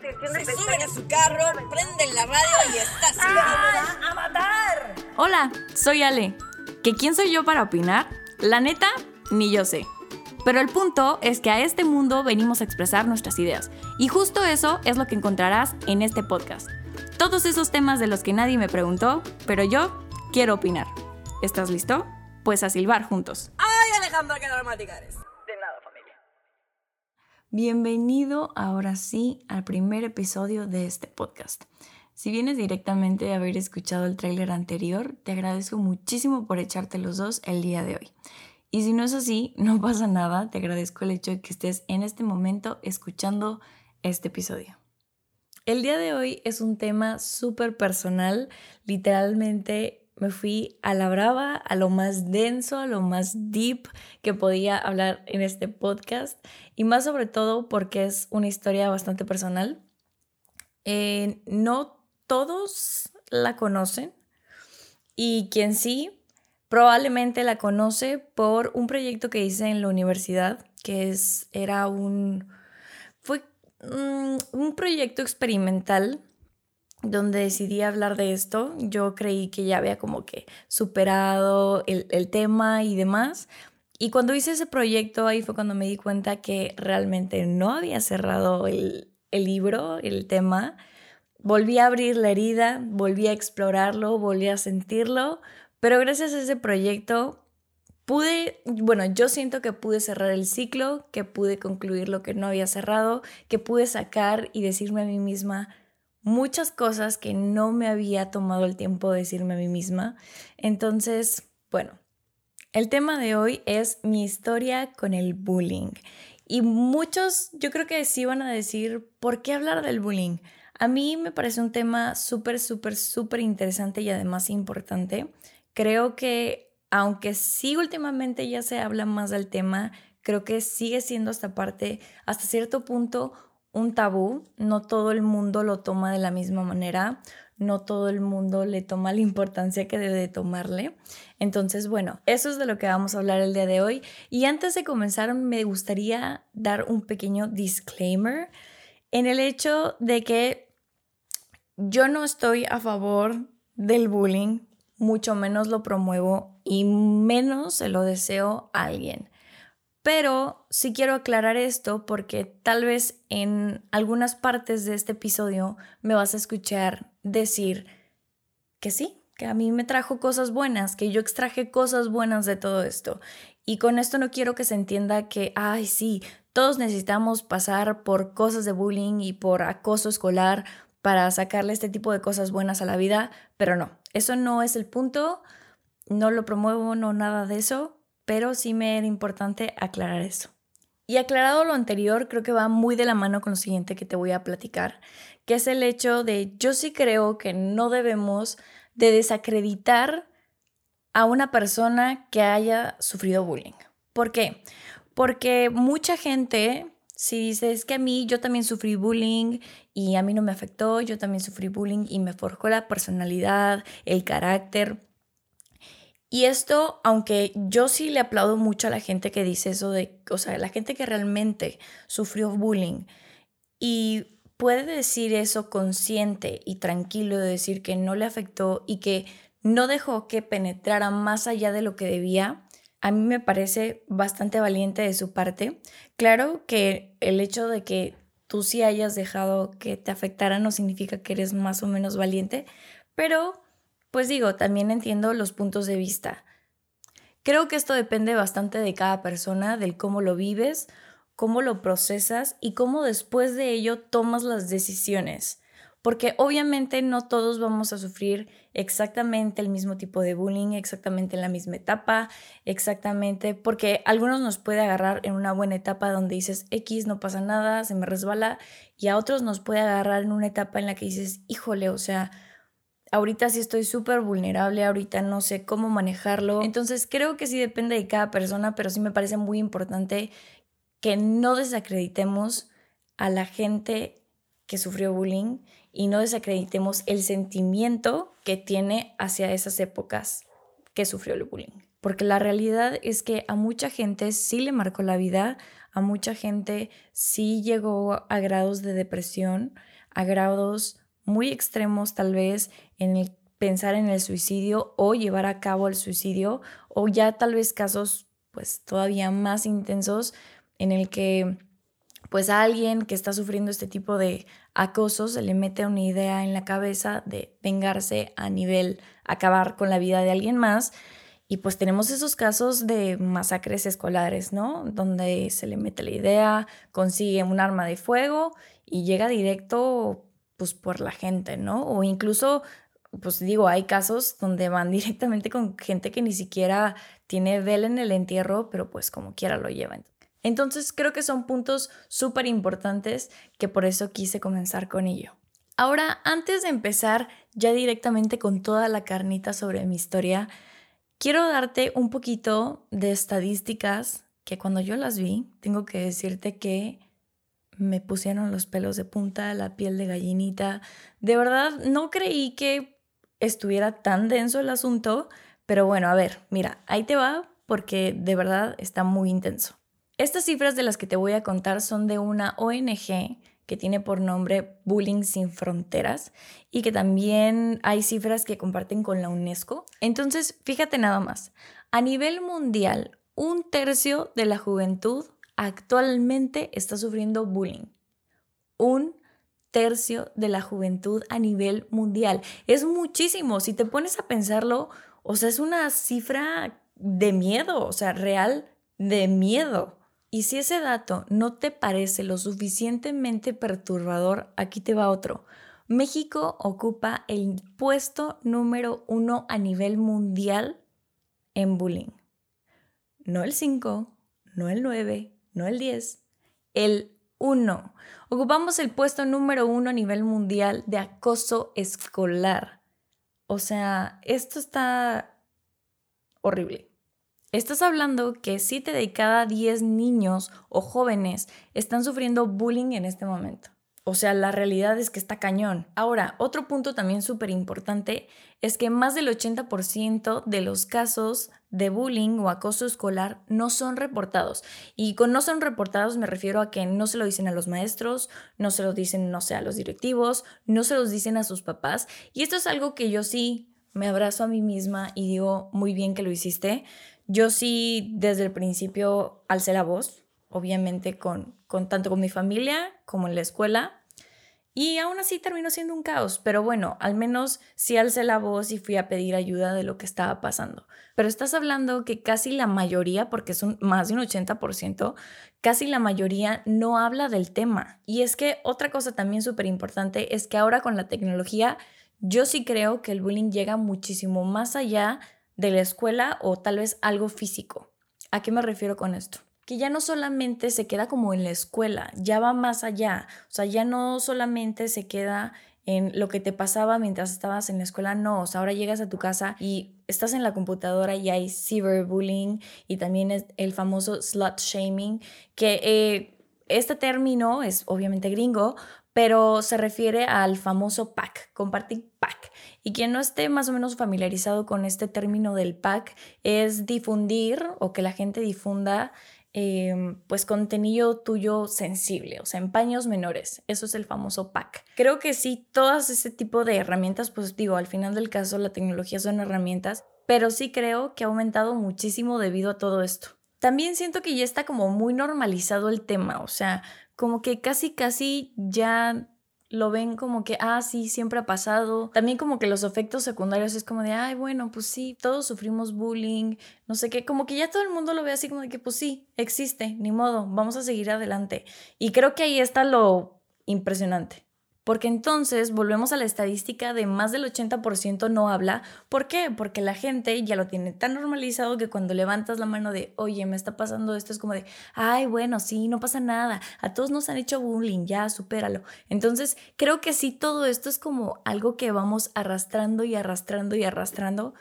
Se suben a su carro, prenden la radio y está ¡Ah! a matar. Hola, soy Ale. ¿Que quién soy yo para opinar? La neta, ni yo sé. Pero el punto es que a este mundo venimos a expresar nuestras ideas. Y justo eso es lo que encontrarás en este podcast. Todos esos temas de los que nadie me preguntó, pero yo quiero opinar. ¿Estás listo? Pues a silbar juntos. ¡Ay, Alejandra, qué dramática eres! Bienvenido ahora sí al primer episodio de este podcast. Si vienes directamente de haber escuchado el tráiler anterior, te agradezco muchísimo por echarte los dos el día de hoy. Y si no es así, no pasa nada, te agradezco el hecho de que estés en este momento escuchando este episodio. El día de hoy es un tema súper personal, literalmente me fui a la brava, a lo más denso, a lo más deep que podía hablar en este podcast y más sobre todo porque es una historia bastante personal. Eh, no todos la conocen y quien sí probablemente la conoce por un proyecto que hice en la universidad que es, era un, fue mm, un proyecto experimental donde decidí hablar de esto. Yo creí que ya había como que superado el, tema y demás. Y cuando hice ese proyecto, ahí fue cuando me di cuenta que realmente no había cerrado el, el libro, el tema. Volví a abrir la herida, volví a explorarlo, volví a sentirlo, pero gracias a ese proyecto pude, bueno, yo siento que pude cerrar el ciclo, que pude concluir lo que no había cerrado, que pude sacar y decirme a mí misma, muchas cosas que no me había tomado el tiempo de decirme a mí misma. Entonces, bueno, el tema de hoy es mi historia con el bullying. Y muchos yo creo que sí van a decir, ¿por qué hablar del bullying? A mí me parece un tema súper, súper, súper interesante y además importante. Creo que aunque sí últimamente ya se habla más del tema, creo que sigue siendo hasta parte, hasta cierto punto, un tabú, no todo el mundo lo toma de la misma manera, no todo el mundo le toma la importancia que debe tomarle. Entonces, bueno, eso es de lo que vamos a hablar el día de hoy. Y antes de comenzar, me gustaría dar un pequeño disclaimer en el hecho de que yo no estoy a favor del bullying, mucho menos lo promuevo y menos se lo deseo a alguien. Pero sí quiero aclarar esto porque tal vez en algunas partes de este episodio me vas a escuchar decir que sí, que a mí me trajo cosas buenas, que yo extraje cosas buenas de todo esto. Y con esto no quiero que se entienda que, ay, sí, todos necesitamos pasar por cosas de bullying y por acoso escolar para sacarle este tipo de cosas buenas a la vida, pero no, eso no es el punto, no lo promuevo, no nada de eso pero sí me era importante aclarar eso. Y aclarado lo anterior, creo que va muy de la mano con lo siguiente que te voy a platicar, que es el hecho de yo sí creo que no debemos de desacreditar a una persona que haya sufrido bullying. ¿Por qué? Porque mucha gente, si dice es que a mí yo también sufrí bullying y a mí no me afectó, yo también sufrí bullying y me forjó la personalidad, el carácter, y esto, aunque yo sí le aplaudo mucho a la gente que dice eso de, o sea, la gente que realmente sufrió bullying y puede decir eso consciente y tranquilo de decir que no le afectó y que no dejó que penetrara más allá de lo que debía, a mí me parece bastante valiente de su parte. Claro que el hecho de que tú sí hayas dejado que te afectara no significa que eres más o menos valiente, pero pues digo, también entiendo los puntos de vista. Creo que esto depende bastante de cada persona, del cómo lo vives, cómo lo procesas y cómo después de ello tomas las decisiones. Porque obviamente no todos vamos a sufrir exactamente el mismo tipo de bullying, exactamente en la misma etapa, exactamente, porque algunos nos puede agarrar en una buena etapa donde dices X, no pasa nada, se me resbala, y a otros nos puede agarrar en una etapa en la que dices, híjole, o sea, ahorita sí estoy súper vulnerable, ahorita no sé cómo manejarlo. Entonces creo que sí depende de cada persona, pero sí me parece muy importante que no desacreditemos a la gente que sufrió bullying y no desacreditemos el sentimiento que tiene hacia esas épocas que sufrió el bullying. porque la realidad es que a mucha gente sí le marcó la vida, a mucha gente sí llegó a grados de depresión, a grados muy extremos tal vez en el pensar en el suicidio o llevar a cabo el suicidio o ya tal vez casos pues todavía más intensos en el que pues a alguien que está sufriendo este tipo de acoso se le mete una idea en la cabeza de vengarse a nivel acabar con la vida de alguien más y pues tenemos esos casos de masacres escolares, ¿no? Donde se le mete la idea, consigue un arma de fuego y llega directo pues por la gente, ¿no? O incluso pues digo, hay casos donde van directamente con gente que ni siquiera tiene vela en el entierro, pero pues como quiera lo llevan. Entonces creo que son puntos súper importantes que por eso quise comenzar con ello. Ahora, antes de empezar ya directamente con toda la carnita sobre mi historia, quiero darte un poquito de estadísticas que cuando yo las vi, tengo que decirte que me pusieron los pelos de punta, la piel de gallinita. De verdad, no creí que estuviera tan denso el asunto, pero bueno, a ver, mira, ahí te va porque de verdad está muy intenso. Estas cifras de las que te voy a contar son de una ONG que tiene por nombre Bullying Sin Fronteras y que también hay cifras que comparten con la UNESCO. Entonces, fíjate nada más, a nivel mundial, un tercio de la juventud actualmente está sufriendo bullying. Un tercio de la juventud a nivel mundial. Es muchísimo. Si te pones a pensarlo, o sea, es una cifra de miedo, o sea, real de miedo. Y si ese dato no te parece lo suficientemente perturbador, aquí te va otro. México ocupa el puesto número uno a nivel mundial en bullying. No el 5, no el 9, no el 10, el 1. Ocupamos el puesto número uno a nivel mundial de acoso escolar. O sea, esto está horrible. Estás hablando que 7 de cada 10 niños o jóvenes están sufriendo bullying en este momento. O sea, la realidad es que está cañón. Ahora, otro punto también súper importante es que más del 80% de los casos de bullying o acoso escolar no son reportados. Y con no son reportados me refiero a que no se lo dicen a los maestros, no se lo dicen, no sé, a los directivos, no se los dicen a sus papás. Y esto es algo que yo sí me abrazo a mí misma y digo muy bien que lo hiciste. Yo sí desde el principio alcé la voz, obviamente con, con tanto con mi familia como en la escuela y aún así terminó siendo un caos, pero bueno, al menos sí alcé la voz y fui a pedir ayuda de lo que estaba pasando. Pero estás hablando que casi la mayoría, porque son más de un 80%, casi la mayoría no habla del tema. Y es que otra cosa también súper importante es que ahora con la tecnología, yo sí creo que el bullying llega muchísimo más allá de la escuela o tal vez algo físico. ¿A qué me refiero con esto? Que ya no solamente se queda como en la escuela, ya va más allá. O sea, ya no solamente se queda en lo que te pasaba mientras estabas en la escuela, no, o sea, ahora llegas a tu casa y estás en la computadora y hay cyberbullying y también es el famoso slut shaming, que eh, este término es obviamente gringo, pero se refiere al famoso pack, compartir pack. Y quien no esté más o menos familiarizado con este término del pack es difundir o que la gente difunda Em, pues contenido tuyo sensible, o sea, en paños menores. Eso es el famoso pack. Creo que sí, todas ese tipo de herramientas, pues digo, al final del caso la tecnología son herramientas, pero sí creo que ha aumentado muchísimo debido a todo esto. También siento que ya está como muy normalizado el tema, o sea, como que casi, casi ya lo ven como que, ah, sí, siempre ha pasado. También como que los efectos secundarios es como de, ay, bueno, pues sí, todos sufrimos bullying, no sé qué, como que ya todo el mundo lo ve así como de que, pues sí, existe, ni modo, vamos a seguir adelante. Y creo que ahí está lo impresionante porque entonces volvemos a la estadística de más del 80% no habla. ¿Por qué? Porque la gente ya lo tiene tan normalizado que cuando levantas la mano de, oye, me está pasando esto, es como de, ay, bueno, sí, no pasa nada, a todos nos han hecho bullying, ya, supéralo. Entonces, creo que sí, todo esto es como algo que vamos arrastrando y arrastrando y arrastrando.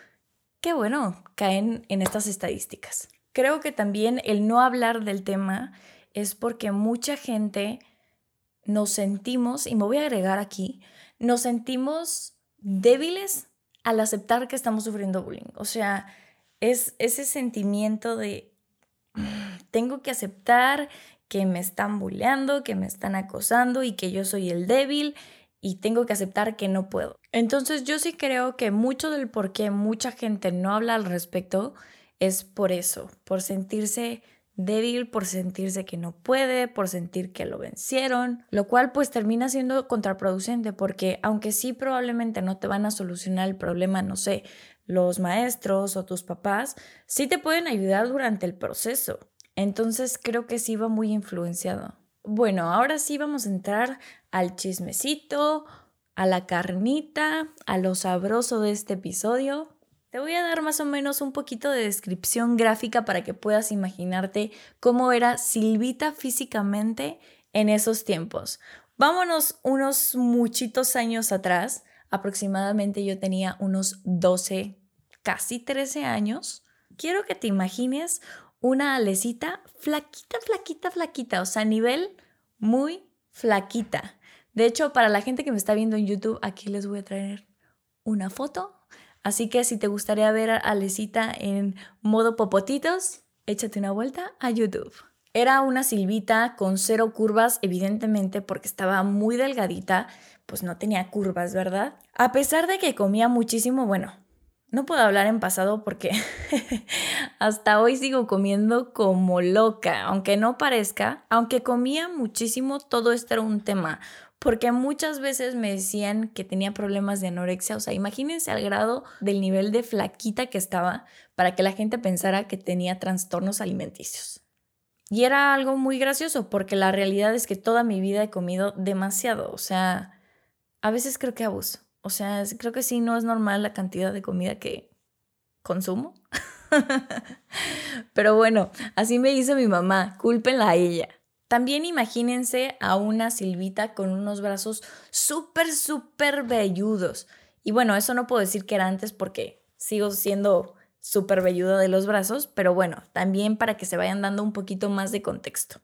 Qué bueno, caen en estas estadísticas. Creo que también el no hablar del tema es porque mucha gente nos sentimos, y me voy a agregar aquí, nos sentimos débiles al aceptar que estamos sufriendo bullying. O sea, Es ese sentimiento de tengo que aceptar que me están bulleando, que me están acosando y que yo soy el débil y tengo que aceptar que no puedo. Entonces yo sí creo que mucho del por qué mucha gente no habla al respecto es por eso, por sentirse débil, por sentirse que no puede, por sentir que lo vencieron, lo cual pues termina siendo contraproducente porque aunque sí probablemente no te van a solucionar el problema, no sé, los maestros o tus papás, sí te pueden ayudar durante el proceso. Entonces creo que sí va muy influenciado. Bueno, ahora sí vamos a entrar al chismecito, a la carnita, a lo sabroso de este episodio. Te voy a dar más o menos un poquito de descripción gráfica para que puedas imaginarte cómo era Silvita físicamente en esos tiempos. Vámonos unos muchitos años atrás, aproximadamente yo tenía unos 12, casi 13 años. Quiero que te imagines una alecita flaquita, flaquita, flaquita, o sea, nivel muy flaquita. De hecho, para la gente que me está viendo en YouTube, aquí les voy a traer una foto Así que si te gustaría ver a Alecita en modo popotitos, échate una vuelta a YouTube. Era una silvita con cero curvas, evidentemente porque estaba muy delgadita, pues no tenía curvas, ¿verdad? A pesar de que comía muchísimo, bueno, no puedo hablar en pasado porque hasta hoy sigo comiendo como loca, aunque no parezca, aunque comía muchísimo, todo esto era un tema porque muchas veces me decían que tenía problemas de anorexia, o sea, imagínense al grado del nivel de flaquita que estaba para que la gente pensara que tenía trastornos alimenticios. Y era algo muy gracioso porque la realidad es que toda mi vida he comido demasiado, o sea, a veces creo que abuso, o sea, creo que sí, no es normal la cantidad de comida que consumo. Pero bueno, así me hizo mi mamá, cúlpenla a ella. También imagínense a una Silvita con unos brazos súper, súper velludos. Y bueno, eso no puedo decir que era antes porque sigo siendo súper velluda de los brazos, pero bueno, también para que se vayan dando un poquito más de contexto.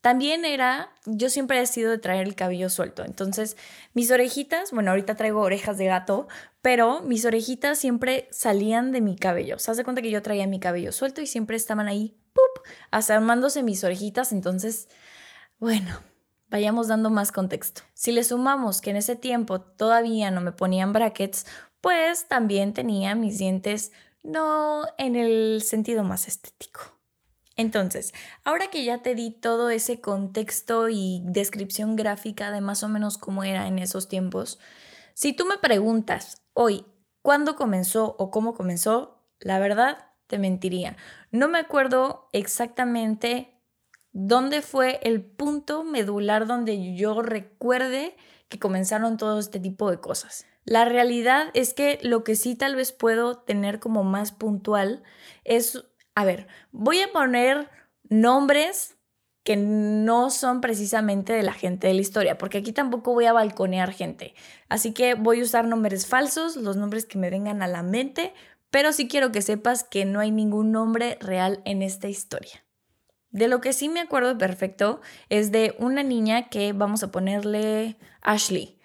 También era, yo siempre he sido de traer el cabello suelto, entonces mis orejitas, bueno, ahorita traigo orejas de gato, pero mis orejitas siempre salían de mi cabello. Se hace cuenta que yo traía mi cabello suelto y siempre estaban ahí armándose mis orejitas, entonces, bueno, vayamos dando más contexto. Si le sumamos que en ese tiempo todavía no me ponían brackets, pues también tenía mis dientes no en el sentido más estético. Entonces, ahora que ya te di todo ese contexto y descripción gráfica de más o menos cómo era en esos tiempos, si tú me preguntas hoy cuándo comenzó o cómo comenzó, la verdad te mentiría. No me acuerdo exactamente dónde fue el punto medular donde yo recuerde que comenzaron todo este tipo de cosas. La realidad es que lo que sí tal vez puedo tener como más puntual es, a ver, voy a poner nombres que no son precisamente de la gente de la historia, porque aquí tampoco voy a balconear gente. Así que voy a usar nombres falsos, los nombres que me vengan a la mente, pero sí quiero que sepas que no hay ningún nombre real en esta historia. De lo que sí me acuerdo perfecto es de una niña que vamos a ponerle Ashley.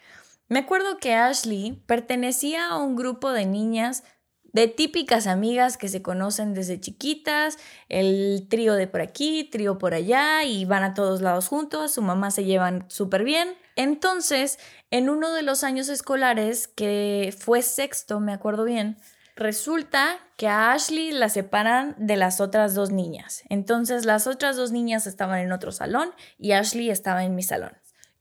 Me acuerdo que Ashley pertenecía a un grupo de niñas de típicas amigas que se conocen desde chiquitas, el trío de por aquí, trío por allá y van a todos lados juntos, su mamá se llevan súper bien. Entonces, en uno de los años escolares, que fue sexto, me acuerdo bien, Resulta que a Ashley la separan de las otras dos niñas. Entonces las otras dos niñas estaban en otro salón y Ashley estaba en mi salón.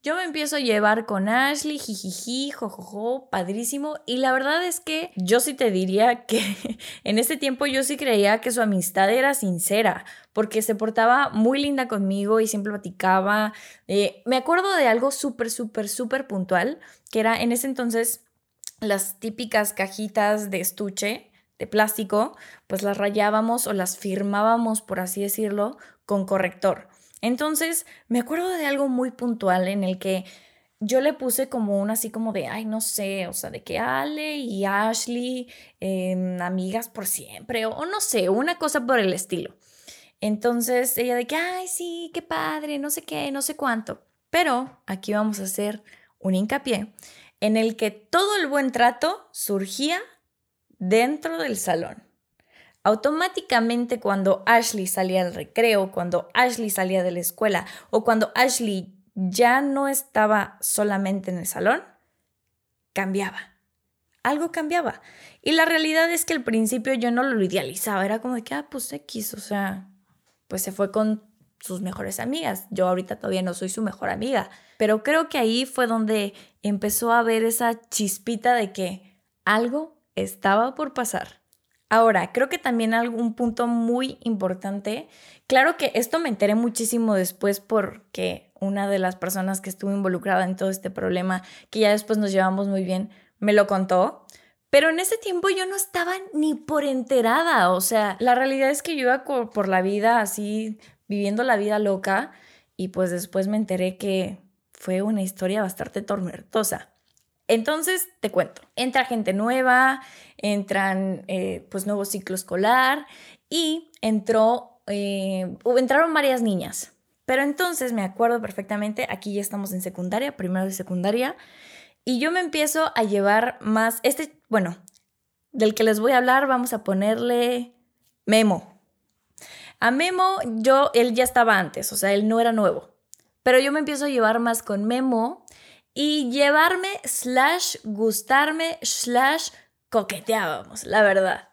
Yo me empiezo a llevar con Ashley, jijiji, jojojo, padrísimo. Y la verdad es que yo sí te diría que en ese tiempo yo sí creía que su amistad era sincera, porque se portaba muy linda conmigo y siempre platicaba. Eh, me acuerdo de algo súper, súper, súper puntual, que era en ese entonces las típicas cajitas de estuche de plástico, pues las rayábamos o las firmábamos, por así decirlo, con corrector. Entonces, me acuerdo de algo muy puntual en el que yo le puse como un así como de, ay, no sé, o sea, de que Ale y Ashley, em, amigas por siempre, o, o no sé, una cosa por el estilo. Entonces, ella de que, ay, sí, qué padre, no sé qué, no sé cuánto. Pero aquí vamos a hacer un hincapié en el que todo el buen trato surgía dentro del salón. automáticamente cuando Ashley salía al recreo, cuando Ashley salía de la escuela o cuando Ashley ya no estaba solamente en el salón, cambiaba. Algo cambiaba. Y la realidad es que al principio yo no lo idealizaba, era como de que, ah, pues X, o sea, pues se fue con sus mejores amigas. Yo ahorita todavía no soy su mejor amiga, pero creo que ahí fue donde empezó a ver esa chispita de que algo estaba por pasar. Ahora, creo que también algún punto muy importante, claro que esto me enteré muchísimo después porque una de las personas que estuvo involucrada en todo este problema, que ya después nos llevamos muy bien, me lo contó. Pero en ese tiempo yo no estaba ni por enterada, o sea, la realidad es que yo iba por la vida así, viviendo la vida loca, y pues después me enteré que fue una historia bastante tormentosa. Entonces, te cuento, entra gente nueva, entran eh, pues nuevo ciclo escolar y entró, eh, entraron varias niñas. Pero entonces me acuerdo perfectamente, aquí ya estamos en secundaria, primero de secundaria, y yo me empiezo a llevar más, este, bueno, del que les voy a hablar, vamos a ponerle Memo. A Memo, yo, él ya estaba antes, o sea, él no era nuevo. Pero yo me empiezo a llevar más con Memo y llevarme slash gustarme slash coqueteábamos, la verdad.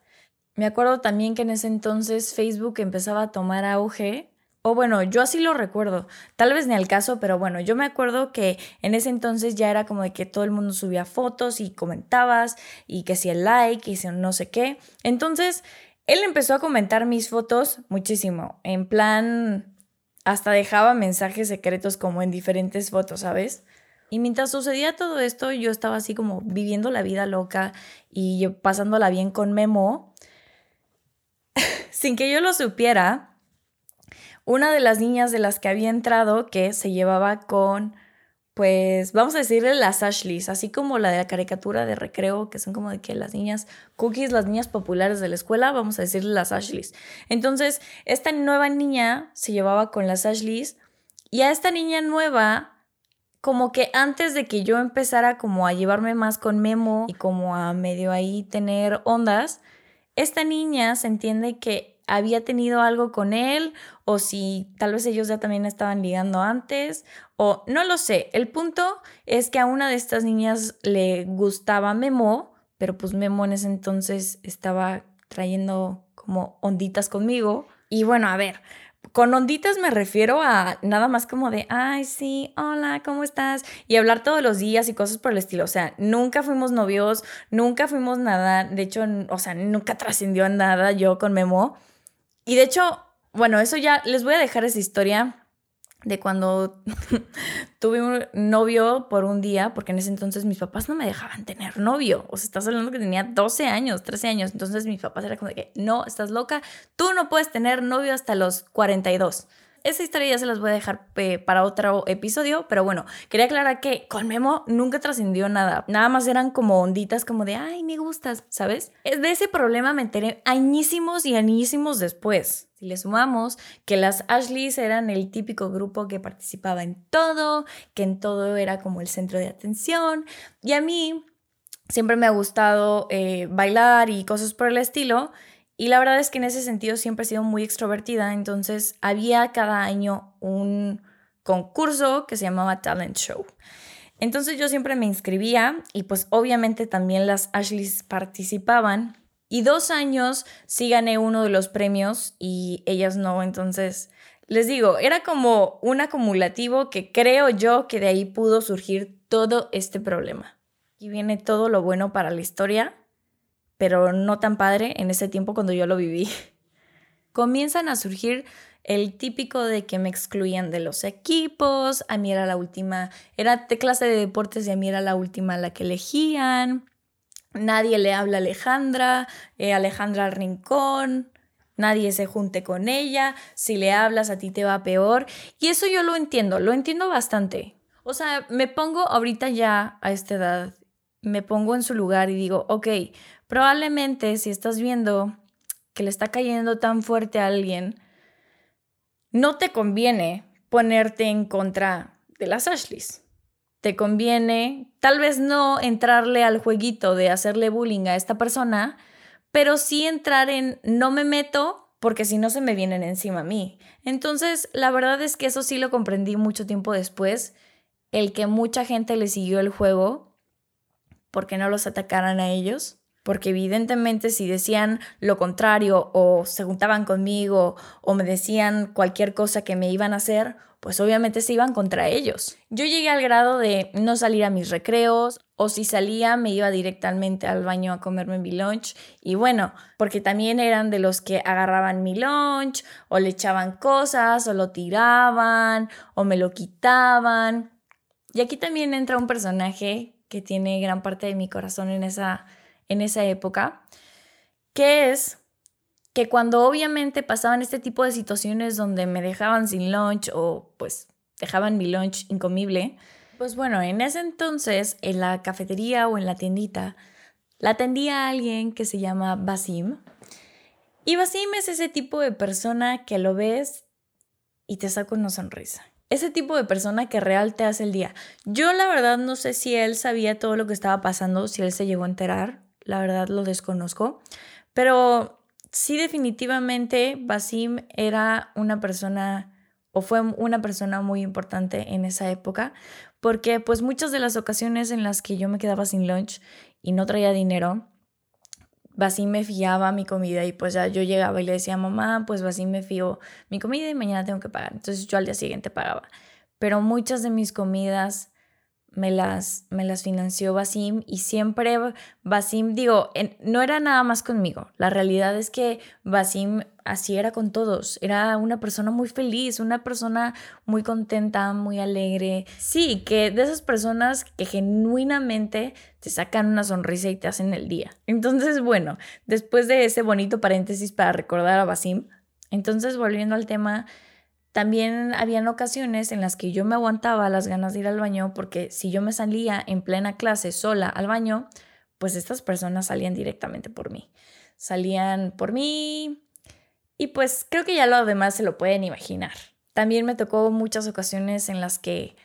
Me acuerdo también que en ese entonces Facebook empezaba a tomar auge. O bueno, yo así lo recuerdo. Tal vez ni al caso, pero bueno, yo me acuerdo que en ese entonces ya era como de que todo el mundo subía fotos y comentabas y que si el like y si no sé qué. Entonces, él empezó a comentar mis fotos muchísimo. En plan, hasta dejaba mensajes secretos como en diferentes fotos, ¿sabes? Y mientras sucedía todo esto, yo estaba así como viviendo la vida loca y pasándola bien con Memo. Sin que yo lo supiera, una de las niñas de las que había entrado, que se llevaba con, pues, vamos a decirle las Ashleys, así como la de la caricatura de recreo, que son como de que las niñas cookies, las niñas populares de la escuela, vamos a decirle las Ashleys. Entonces, esta nueva niña se llevaba con las Ashleys y a esta niña nueva como que antes de que yo empezara como a llevarme más con Memo y como a medio ahí tener ondas, esta niña se entiende que había tenido algo con él o si tal vez ellos ya también estaban ligando antes o no lo sé. El punto es que a una de estas niñas le gustaba Memo, pero pues Memo en ese entonces estaba trayendo como onditas conmigo. Y bueno, a ver, con onditas me refiero a nada más como de, ay, sí, hola, ¿cómo estás? Y hablar todos los días y cosas por el estilo. O sea, nunca fuimos novios, nunca fuimos nada. De hecho, o sea, nunca trascendió en nada yo con Memo. Y de hecho, bueno, eso ya les voy a dejar esa historia de cuando tuve un novio por un día, porque en ese entonces mis papás no me dejaban tener novio. O sea, estás hablando que tenía 12 años, 13 años. Entonces mis papás era como de que, no, estás loca, tú no puedes tener novio hasta los 42 esa historia ya se las voy a dejar eh, para otro episodio, pero bueno, quería aclarar que con Memo nunca trascendió nada. Nada más eran como onditas como de, ay, me gustas, ¿sabes? De ese problema me enteré añísimos y añísimos después. Si le sumamos que las Ashleys eran el típico grupo que participaba en todo, que en todo era como el centro de atención, y a mí siempre me ha gustado eh, bailar y cosas por el estilo. Y la verdad es que en ese sentido siempre he sido muy extrovertida, entonces había cada año un concurso que se llamaba Talent Show. Entonces yo siempre me inscribía y pues obviamente también las Ashleys participaban. Y dos años sí gané uno de los premios y ellas no, entonces les digo, era como un acumulativo que creo yo que de ahí pudo surgir todo este problema. Y viene todo lo bueno para la historia pero no tan padre en ese tiempo cuando yo lo viví. Comienzan a surgir el típico de que me excluían de los equipos, a mí era la última, era de clase de deportes y a mí era la última la que elegían. Nadie le habla a Alejandra, eh, Alejandra al rincón, nadie se junte con ella, si le hablas a ti te va peor. Y eso yo lo entiendo, lo entiendo bastante. O sea, me pongo ahorita ya a esta edad, me pongo en su lugar y digo, ok, Probablemente si estás viendo que le está cayendo tan fuerte a alguien, no te conviene ponerte en contra de las Ashleys. Te conviene tal vez no entrarle al jueguito de hacerle bullying a esta persona, pero sí entrar en no me meto porque si no se me vienen encima a mí. Entonces, la verdad es que eso sí lo comprendí mucho tiempo después, el que mucha gente le siguió el juego porque no los atacaran a ellos porque evidentemente si decían lo contrario o se juntaban conmigo o me decían cualquier cosa que me iban a hacer, pues obviamente se iban contra ellos. Yo llegué al grado de no salir a mis recreos o si salía me iba directamente al baño a comerme mi lunch y bueno, porque también eran de los que agarraban mi lunch o le echaban cosas o lo tiraban o me lo quitaban. Y aquí también entra un personaje que tiene gran parte de mi corazón en esa en esa época, que es que cuando obviamente pasaban este tipo de situaciones donde me dejaban sin lunch o pues dejaban mi lunch incomible, pues bueno, en ese entonces en la cafetería o en la tiendita la atendía a alguien que se llama Basim. Y Basim es ese tipo de persona que lo ves y te saca una sonrisa. Ese tipo de persona que real te hace el día. Yo la verdad no sé si él sabía todo lo que estaba pasando, si él se llegó a enterar la verdad lo desconozco, pero sí definitivamente Basim era una persona o fue una persona muy importante en esa época, porque pues muchas de las ocasiones en las que yo me quedaba sin lunch y no traía dinero, Basim me fiaba mi comida y pues ya yo llegaba y le decía, mamá, pues Basim me fió mi comida y mañana tengo que pagar. Entonces yo al día siguiente pagaba. Pero muchas de mis comidas me las, me las financió Basim y siempre Basim, digo, no era nada más conmigo. La realidad es que Basim así era con todos. Era una persona muy feliz, una persona muy contenta, muy alegre. Sí, que de esas personas que genuinamente te sacan una sonrisa y te hacen el día. Entonces, bueno, después de ese bonito paréntesis para recordar a Basim, entonces volviendo al tema también habían ocasiones en las que yo me aguantaba las ganas de ir al baño porque si yo me salía en plena clase sola al baño, pues estas personas salían directamente por mí. Salían por mí y pues creo que ya lo demás se lo pueden imaginar. También me tocó muchas ocasiones en las que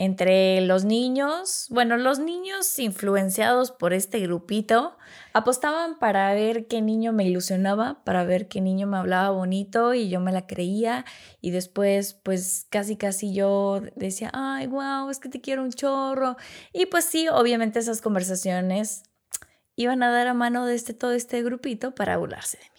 entre los niños, bueno, los niños influenciados por este grupito, apostaban para ver qué niño me ilusionaba, para ver qué niño me hablaba bonito y yo me la creía y después pues casi casi yo decía, ay, wow, es que te quiero un chorro. Y pues sí, obviamente esas conversaciones iban a dar a mano de este, todo este grupito para burlarse de.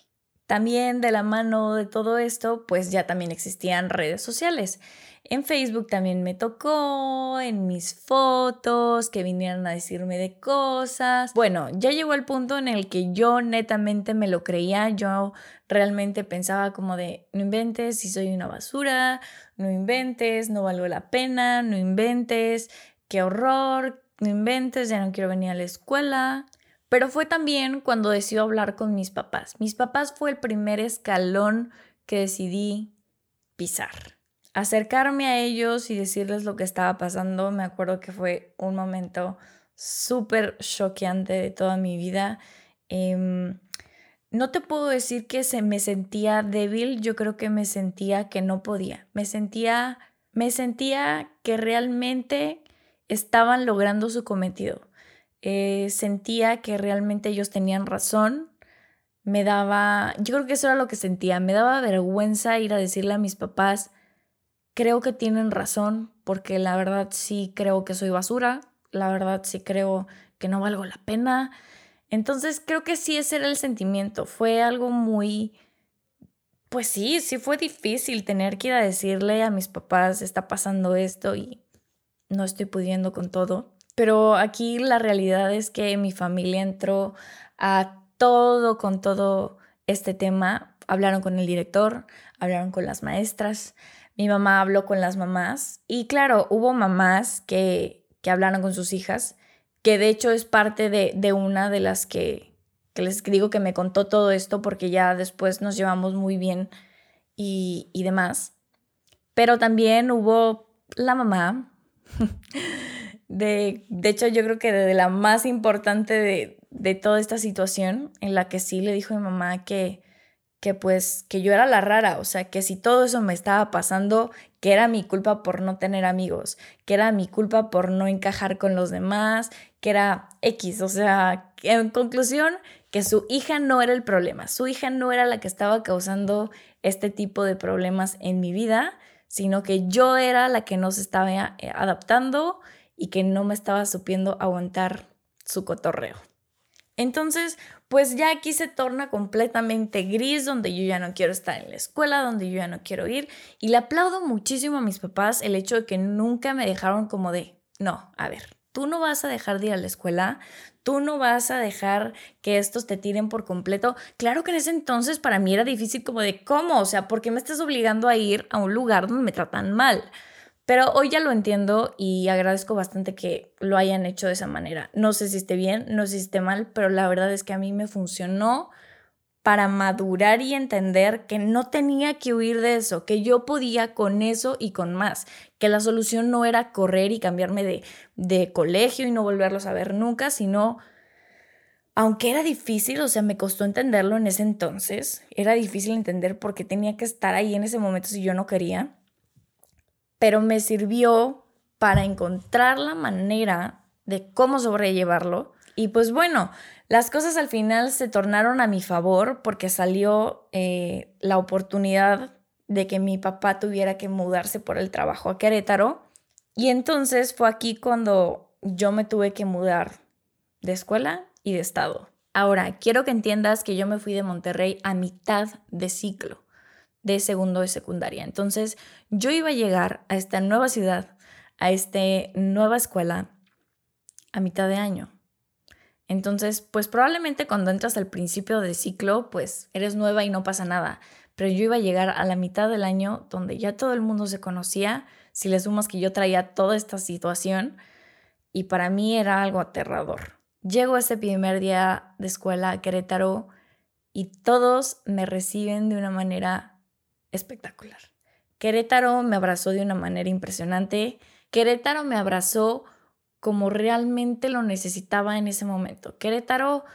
También de la mano de todo esto, pues ya también existían redes sociales. En Facebook también me tocó, en mis fotos, que vinieran a decirme de cosas. Bueno, ya llegó el punto en el que yo netamente me lo creía, yo realmente pensaba como de, no inventes si soy una basura, no inventes, no valgo la pena, no inventes, qué horror, no inventes, ya no quiero venir a la escuela. Pero fue también cuando decidí hablar con mis papás. Mis papás fue el primer escalón que decidí pisar acercarme a ellos y decirles lo que estaba pasando, me acuerdo que fue un momento súper choqueante de toda mi vida. Em, no te puedo decir que se me sentía débil, yo creo que me sentía que no podía. Me sentía, me sentía que realmente estaban logrando su cometido. Eh, sentía que realmente ellos tenían razón. Me daba, yo creo que eso era lo que sentía, me daba vergüenza ir a decirle a mis papás, creo que tienen razón, porque la verdad sí creo que soy basura, la verdad sí creo que no valgo la pena. Entonces creo que sí ese era el sentimiento, fue algo muy... Pues sí, sí fue difícil tener que ir a decirle a mis papás, está pasando esto y no estoy pudiendo con todo. Pero aquí la realidad es que mi familia entró a todo con todo este tema. Hablaron con el director, hablaron con las maestras, mi mamá habló con las mamás y claro, hubo mamás que, que hablaron con sus hijas, que de hecho es parte de, de una de las que, que, les digo que me contó todo esto porque ya después nos llevamos muy bien y, y demás. Pero también hubo la mamá, de, de hecho yo creo que de la más importante de, de toda esta situación, en la que sí le dijo a mi mamá que, que pues que yo era la rara, o sea, que si todo eso me estaba pasando, que era mi culpa por no tener amigos, que era mi culpa por no encajar con los demás, que era X, o sea, en conclusión, que su hija no era el problema, su hija no era la que estaba causando este tipo de problemas en mi vida, sino que yo era la que no se estaba eh, adaptando y que no me estaba supiendo aguantar su cotorreo. Entonces, pues ya aquí se torna completamente gris, donde yo ya no quiero estar en la escuela, donde yo ya no quiero ir. Y le aplaudo muchísimo a mis papás el hecho de que nunca me dejaron como de, no, a ver, tú no vas a dejar de ir a la escuela, tú no vas a dejar que estos te tiren por completo. Claro que en ese entonces para mí era difícil como de, ¿cómo? O sea, ¿por qué me estás obligando a ir a un lugar donde me tratan mal? Pero hoy ya lo entiendo y agradezco bastante que lo hayan hecho de esa manera. No sé si esté bien, no sé si esté mal, pero la verdad es que a mí me funcionó para madurar y entender que no tenía que huir de eso, que yo podía con eso y con más, que la solución no era correr y cambiarme de, de colegio y no volverlos a ver nunca, sino, aunque era difícil, o sea, me costó entenderlo en ese entonces, era difícil entender por qué tenía que estar ahí en ese momento si yo no quería, pero me sirvió para encontrar la manera de cómo sobrellevarlo. Y pues bueno, las cosas al final se tornaron a mi favor porque salió eh, la oportunidad de que mi papá tuviera que mudarse por el trabajo a Querétaro. Y entonces fue aquí cuando yo me tuve que mudar de escuela y de estado. Ahora, quiero que entiendas que yo me fui de Monterrey a mitad de ciclo de segundo de secundaria. Entonces yo iba a llegar a esta nueva ciudad, a esta nueva escuela, a mitad de año. Entonces, pues probablemente cuando entras al principio de ciclo, pues eres nueva y no pasa nada. Pero yo iba a llegar a la mitad del año donde ya todo el mundo se conocía, si le sumas que yo traía toda esta situación, y para mí era algo aterrador. Llego ese primer día de escuela a Querétaro y todos me reciben de una manera espectacular. Querétaro me abrazó de una manera impresionante. Querétaro me abrazó como realmente lo necesitaba en ese momento. Querétaro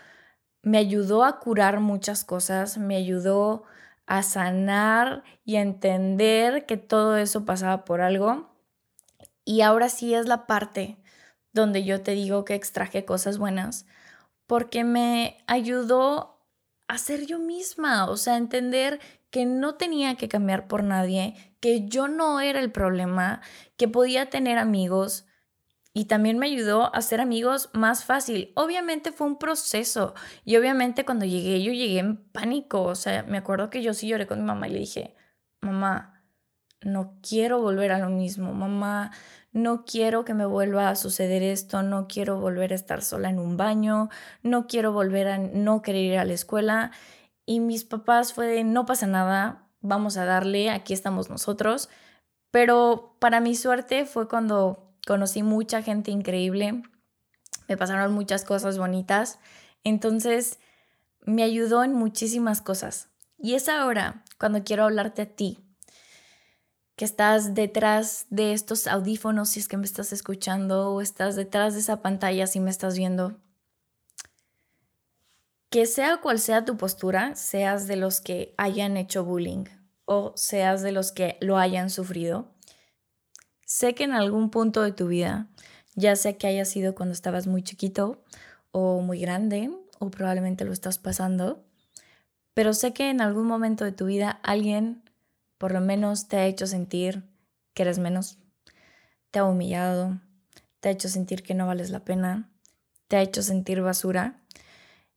me ayudó a curar muchas cosas, me ayudó a sanar y a entender que todo eso pasaba por algo. Y ahora sí es la parte donde yo te digo que extraje cosas buenas, porque me ayudó a ser yo misma, o sea, entender que no tenía que cambiar por nadie, que yo no era el problema, que podía tener amigos y también me ayudó a ser amigos más fácil. Obviamente fue un proceso y obviamente cuando llegué yo llegué en pánico, o sea, me acuerdo que yo sí lloré con mi mamá y le dije, mamá, no quiero volver a lo mismo, mamá, no quiero que me vuelva a suceder esto, no quiero volver a estar sola en un baño, no quiero volver a no querer ir a la escuela. Y mis papás fue no pasa nada, vamos a darle, aquí estamos nosotros. Pero para mi suerte fue cuando conocí mucha gente increíble, me pasaron muchas cosas bonitas, entonces me ayudó en muchísimas cosas. Y es ahora cuando quiero hablarte a ti, que estás detrás de estos audífonos si es que me estás escuchando o estás detrás de esa pantalla si me estás viendo que sea cual sea tu postura, seas de los que hayan hecho bullying o seas de los que lo hayan sufrido, sé que en algún punto de tu vida, ya sea que haya sido cuando estabas muy chiquito o muy grande, o probablemente lo estás pasando, pero sé que en algún momento de tu vida alguien por lo menos te ha hecho sentir que eres menos, te ha humillado, te ha hecho sentir que no vales la pena, te ha hecho sentir basura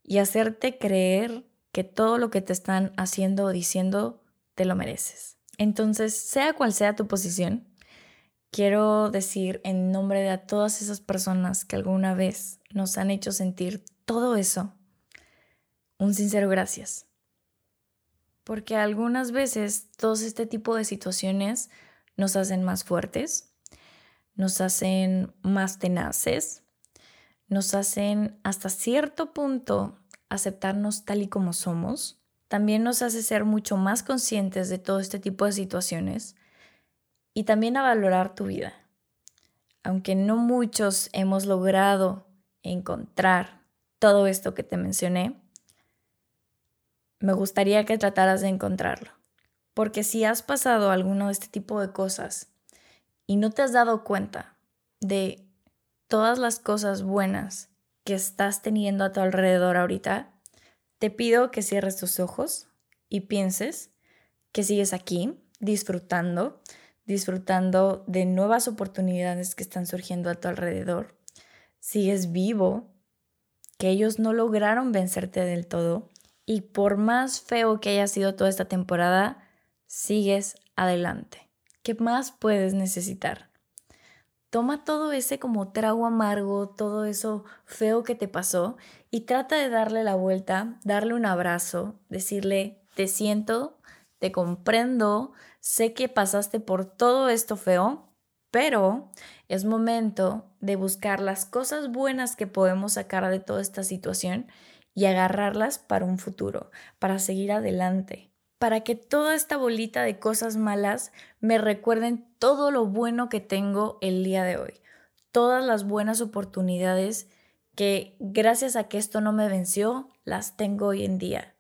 y hacerte creer que todo lo que te están haciendo o diciendo te lo mereces. Entonces, sea cual sea tu posición, quiero decir en nombre de todas esas personas que alguna vez nos han hecho sentir todo eso, un sincero gracias. Porque algunas veces todo este tipo de situaciones nos hacen más fuertes, nos hacen más tenaces, nos hacen hasta cierto punto aceptarnos tal y como somos, también nos hace ser mucho más conscientes de todo este tipo de situaciones y también a valorar tu vida. Aunque no muchos hemos logrado encontrar todo esto que te mencioné, me gustaría que trataras de encontrarlo. Porque si has pasado alguno de este tipo de cosas y no te has dado cuenta de todas las cosas buenas que estás teniendo a tu alrededor ahorita, te pido que cierres tus ojos y pienses que sigues aquí disfrutando, disfrutando de nuevas oportunidades que están surgiendo a tu alrededor. Sigues vivo, que ellos no lograron vencerte del todo y por más feo que haya sido toda esta temporada, sigues adelante. ¿Qué más puedes necesitar? Toma todo ese como trago amargo, todo eso feo que te pasó y trata de darle la vuelta, darle un abrazo, decirle, te siento, te comprendo, sé que pasaste por todo esto feo, pero es momento de buscar las cosas buenas que podemos sacar de toda esta situación y agarrarlas para un futuro, para seguir adelante, para que toda esta bolita de cosas malas me recuerden todo lo bueno que tengo el día de hoy, todas las buenas oportunidades que gracias a que esto no me venció, las tengo hoy en día.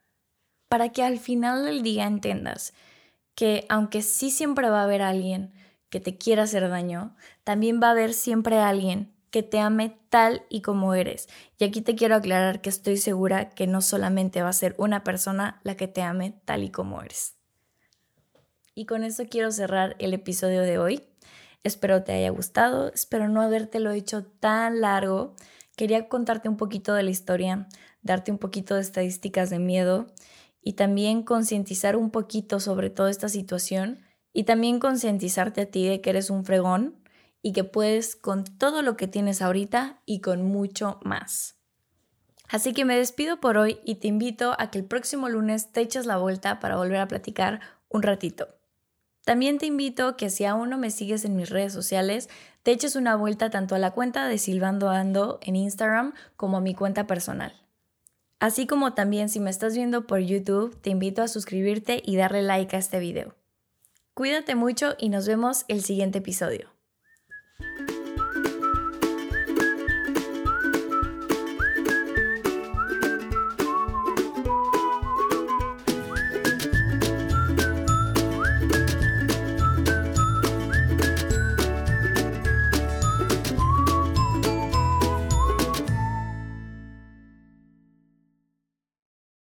Para que al final del día entiendas que aunque sí siempre va a haber alguien que te quiera hacer daño, también va a haber siempre alguien que te ame tal y como eres. Y aquí te quiero aclarar que estoy segura que no solamente va a ser una persona la que te ame tal y como eres. Y con eso quiero cerrar el episodio de hoy. Espero te haya gustado, espero no habértelo hecho tan largo. Quería contarte un poquito de la historia, darte un poquito de estadísticas de miedo y también concientizar un poquito sobre toda esta situación y también concientizarte a ti de que eres un fregón y que puedes con todo lo que tienes ahorita y con mucho más. Así que me despido por hoy y te invito a que el próximo lunes te eches la vuelta para volver a platicar un ratito. También te invito que si aún no me sigues en mis redes sociales, te eches una vuelta tanto a la cuenta de Silvando Ando en Instagram como a mi cuenta personal. Así como también si me estás viendo por YouTube, te invito a suscribirte y darle like a este video. Cuídate mucho y nos vemos el siguiente episodio.